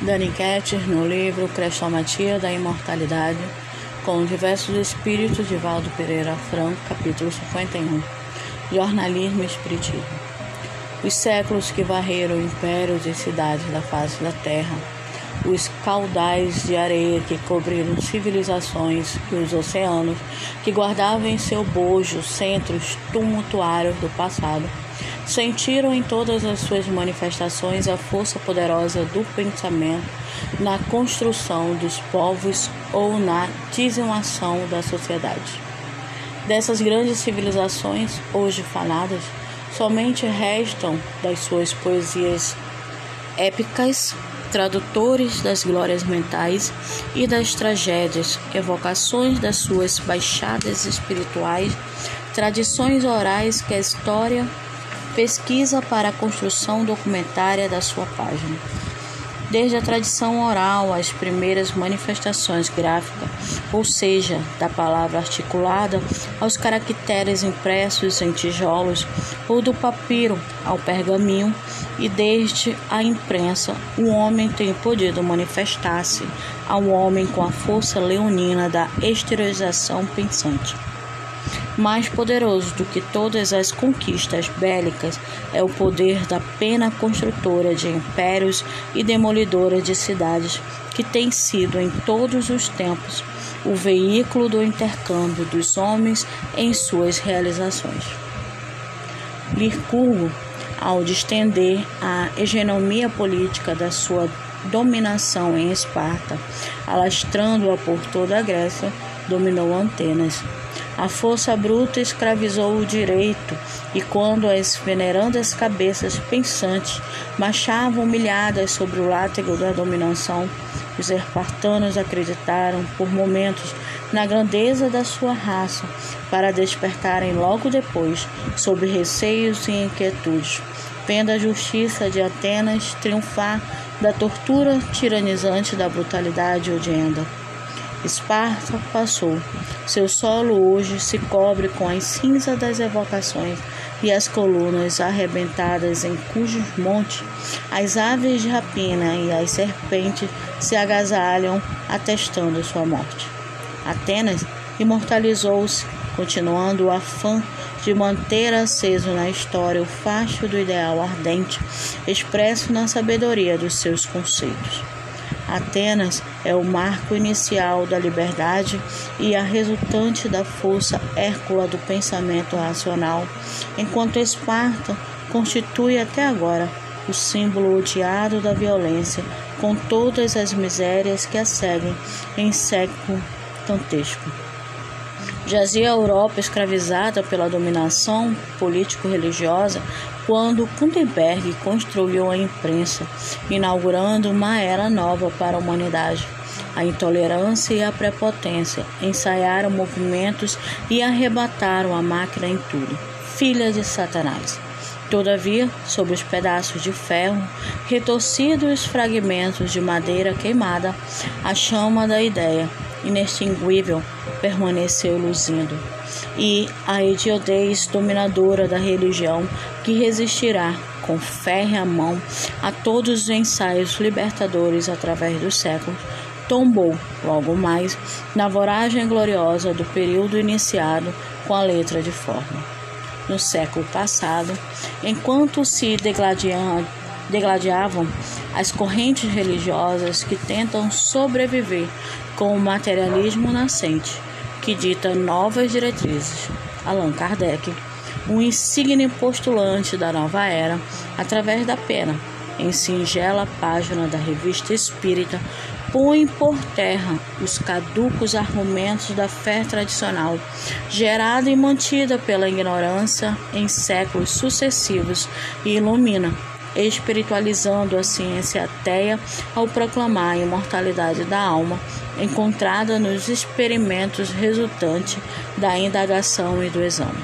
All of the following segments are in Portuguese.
Dani Ketcher, no livro Crestomatia da Imortalidade, com diversos espíritos de Valdo Pereira Franco, capítulo 51. Jornalismo e. Os séculos que varreram impérios e cidades da face da terra, os caudais de areia que cobriram civilizações e os oceanos que guardavam em seu bojo centros tumultuários do passado, sentiram em todas as suas manifestações a força poderosa do pensamento na construção dos povos ou na dizimação da sociedade. Dessas grandes civilizações hoje faladas, somente restam das suas poesias épicas, tradutores das glórias mentais e das tragédias, evocações das suas baixadas espirituais, tradições orais que a história pesquisa para a construção documentária da sua página. Desde a tradição oral às primeiras manifestações gráficas, ou seja, da palavra articulada aos caracteres impressos em tijolos, ou do papiro ao pergaminho, e desde a imprensa, o homem tem podido manifestar-se ao homem com a força leonina da exteriorização pensante. Mais poderoso do que todas as conquistas bélicas é o poder da pena construtora de impérios e demolidora de cidades, que tem sido em todos os tempos o veículo do intercâmbio dos homens em suas realizações. Licurgo, ao distender a hegemonia política da sua dominação em Esparta, alastrando-a por toda a Grécia, dominou Antenas, a força bruta escravizou o direito, e quando as venerandas cabeças pensantes marchavam humilhadas sobre o látego da dominação, os espartanos acreditaram por momentos na grandeza da sua raça, para despertarem logo depois sobre receios e inquietudes, vendo a justiça de Atenas triunfar da tortura tiranizante da brutalidade odienta. Esparta passou. Seu solo hoje se cobre com as cinzas das evocações e as colunas arrebentadas em cujos montes as aves de rapina e as serpentes se agasalham atestando sua morte. Atenas imortalizou-se, continuando o afã de manter aceso na história o facho do ideal ardente, expresso na sabedoria dos seus conceitos. Atenas é o marco inicial da liberdade e a resultante da força hércula do pensamento racional, enquanto Esparta constitui até agora o símbolo odiado da violência, com todas as misérias que a seguem em século dantesco. Jazia a Europa escravizada pela dominação político-religiosa quando Gutenberg construiu a imprensa, inaugurando uma era nova para a humanidade. A intolerância e a prepotência ensaiaram movimentos e arrebataram a máquina em tudo. Filha de Satanás. Todavia, sobre os pedaços de ferro, retorcidos fragmentos de madeira queimada, a chama da ideia, inextinguível, permaneceu luzindo e a hediondez dominadora da religião que resistirá com férrea mão a todos os ensaios libertadores através dos séculos, tombou logo mais na voragem gloriosa do período iniciado com a letra de forma. No século passado, enquanto se degladiavam as correntes religiosas que tentam sobreviver com o materialismo nascente, que dita novas diretrizes. Allan Kardec, um insigne postulante da nova era, através da pena, em singela página da Revista Espírita, põe por terra os caducos argumentos da fé tradicional, gerada e mantida pela ignorância em séculos sucessivos, e ilumina, espiritualizando a ciência ateia ao proclamar a imortalidade da alma encontrada nos experimentos resultantes da indagação e do exame.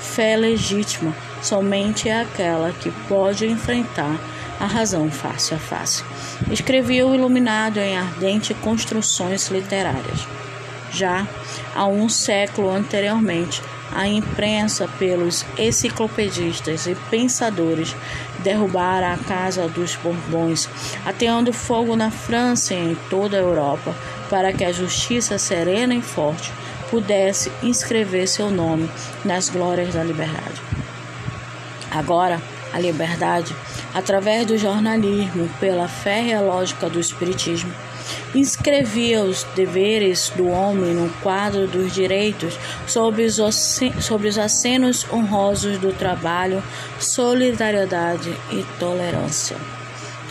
Fé legítima somente é aquela que pode enfrentar a razão face a face. Escrevia o iluminado em ardentes construções literárias. Já há um século anteriormente, a imprensa pelos enciclopedistas e pensadores derrubaram a Casa dos Bourbons, ateando fogo na França e em toda a Europa, para que a justiça serena e forte pudesse inscrever seu nome nas glórias da liberdade. Agora, a liberdade, através do jornalismo, pela férrea lógica do Espiritismo, inscrevia os deveres do homem no quadro dos direitos sobre os, sobre os acenos honrosos do trabalho, solidariedade e tolerância.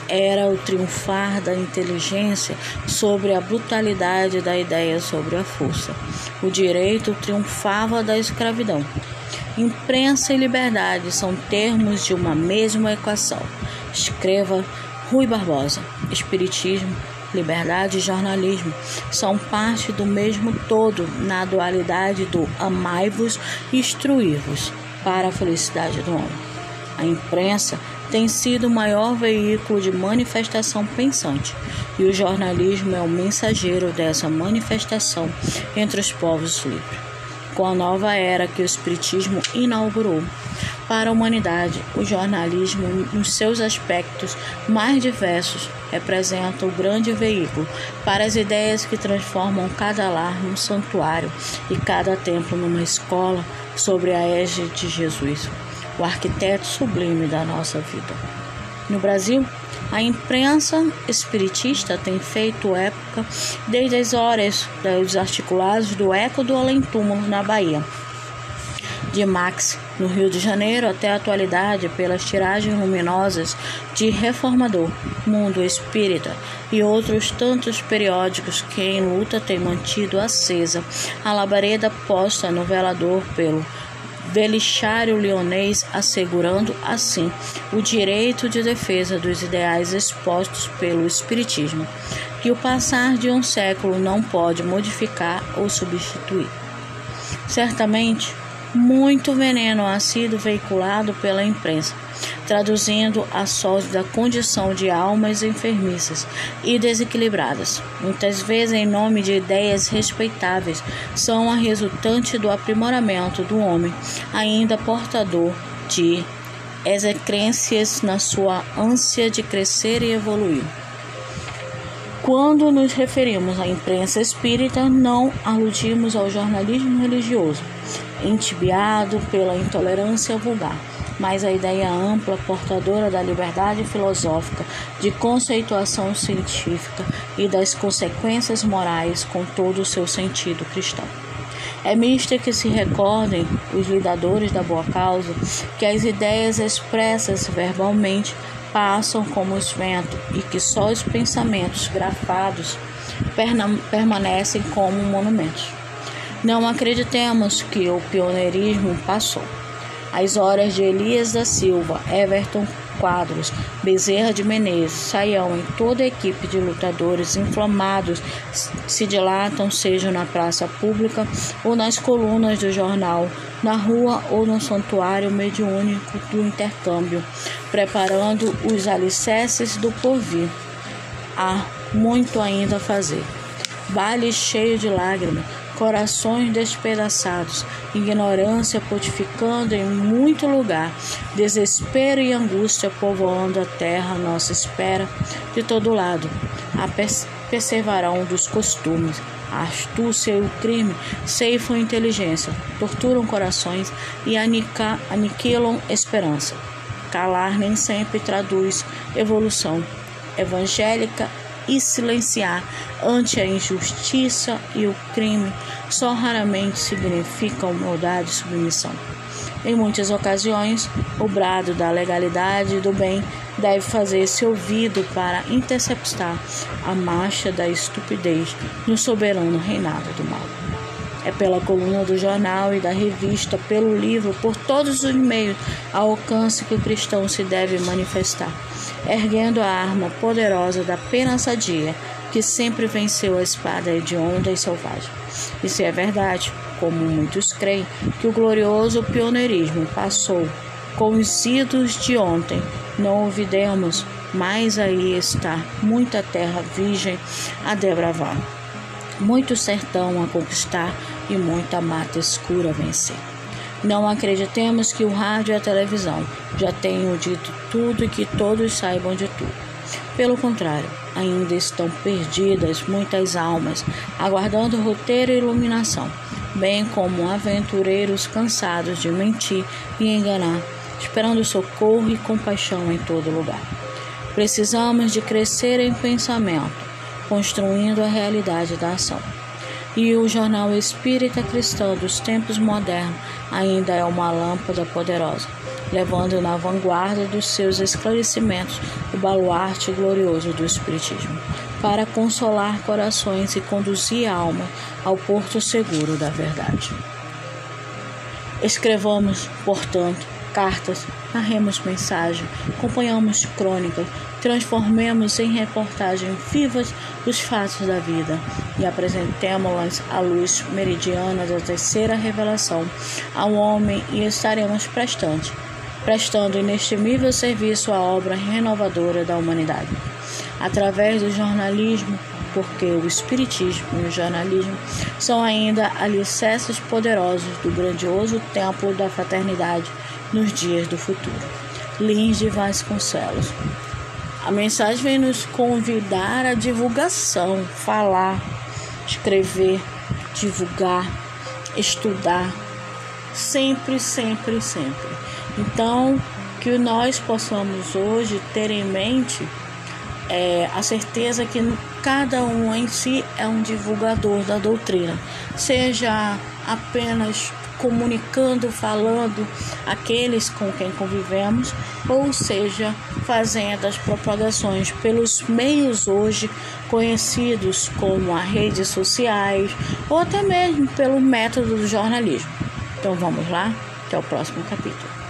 Era o triunfar da inteligência sobre a brutalidade da ideia sobre a força. O direito triunfava da escravidão. Imprensa e liberdade são termos de uma mesma equação. Escreva Rui Barbosa. Espiritismo, liberdade e jornalismo são parte do mesmo todo na dualidade do amai-vos e instruir-vos para a felicidade do homem. A imprensa tem sido o maior veículo de manifestação pensante, e o jornalismo é o mensageiro dessa manifestação entre os povos livres. Com a nova era que o Espiritismo inaugurou, para a humanidade, o jornalismo, nos seus aspectos mais diversos, representa o grande veículo para as ideias que transformam cada lar num santuário e cada templo numa escola sobre a égide de Jesus, o arquiteto sublime da nossa vida. No Brasil, a imprensa espiritista tem feito época desde as horas dos articulados do Eco do Além-Túmulo na Bahia de Max, no Rio de Janeiro, até a atualidade, pelas tiragens luminosas de Reformador, Mundo Espírita e outros tantos periódicos que em luta têm mantido acesa a labareda posta no velador pelo Belichário Leonês, assegurando assim o direito de defesa dos ideais expostos pelo Espiritismo, que o passar de um século não pode modificar ou substituir. Certamente, muito veneno ha sido veiculado pela imprensa, traduzindo a sórdida condição de almas enfermiças e desequilibradas. Muitas vezes, em nome de ideias respeitáveis, são a resultante do aprimoramento do homem, ainda portador de execrências na sua ânsia de crescer e evoluir. Quando nos referimos à imprensa espírita, não aludimos ao jornalismo religioso, entibiado pela intolerância vulgar, mas a ideia ampla, portadora da liberdade filosófica, de conceituação científica e das consequências morais com todo o seu sentido cristão. É mista que se recordem os lidadores da boa causa que as ideias expressas verbalmente passam como os ventos e que só os pensamentos grafados permanecem como monumentos. Não acreditemos que o pioneirismo passou. As horas de Elias da Silva, Everton Quadros, Bezerra de Menezes, Saião e toda a equipe de lutadores inflamados se dilatam, seja na praça pública ou nas colunas do jornal, na rua ou no santuário mediúnico do intercâmbio, preparando os alicerces do porvir. Há muito ainda a fazer. Vale cheio de lágrimas corações despedaçados, ignorância pontificando em muito lugar, desespero e angústia povoando a terra, nossa espera de todo lado. A perseverão dos costumes, a astúcia e o crime ceifam inteligência, torturam corações e aniquilam esperança. Calar nem sempre traduz evolução evangélica e silenciar ante a injustiça e o crime só raramente significam humildade e submissão. Em muitas ocasiões, o brado da legalidade e do bem deve fazer-se ouvido para interceptar a marcha da estupidez no soberano reinado do mal. É pela coluna do jornal e da revista, pelo livro, por todos os meios ao alcance que o cristão se deve manifestar erguendo a arma poderosa da pena sadia, que sempre venceu a espada hedionda e selvagem. E se é verdade, como muitos creem, que o glorioso pioneirismo passou com os idos de ontem, não ouvidemos, mas aí está muita terra virgem a debravar, muito sertão a conquistar e muita mata escura a vencer. Não acreditemos que o rádio e a televisão já tenham dito tudo e que todos saibam de tudo. Pelo contrário, ainda estão perdidas muitas almas, aguardando roteiro e iluminação, bem como aventureiros cansados de mentir e enganar, esperando socorro e compaixão em todo lugar. Precisamos de crescer em pensamento, construindo a realidade da ação. E o jornal Espírita Cristão dos tempos modernos ainda é uma lâmpada poderosa, levando na vanguarda dos seus esclarecimentos o baluarte glorioso do Espiritismo, para consolar corações e conduzir a alma ao porto seguro da verdade. Escrevamos, portanto, cartas, narremos mensagem, acompanhamos crônicas, transformemos em reportagens vivas os fatos da vida e apresentemos-las à luz meridiana da terceira revelação ao homem e estaremos prestando, prestando inestimável serviço à obra renovadora da humanidade. Através do jornalismo, porque o Espiritismo e o jornalismo são ainda alicerces poderosos do grandioso templo da fraternidade nos dias do futuro. Lins de Vasconcelos. A mensagem vem nos convidar à divulgação, falar, escrever, divulgar, estudar, sempre, sempre, sempre. Então, que nós possamos hoje ter em mente é, a certeza que cada um em si é um divulgador da doutrina, seja apenas comunicando, falando aqueles com quem convivemos, ou seja, fazendo as propagações pelos meios hoje conhecidos como as redes sociais ou até mesmo pelo método do jornalismo. Então vamos lá, até o próximo capítulo.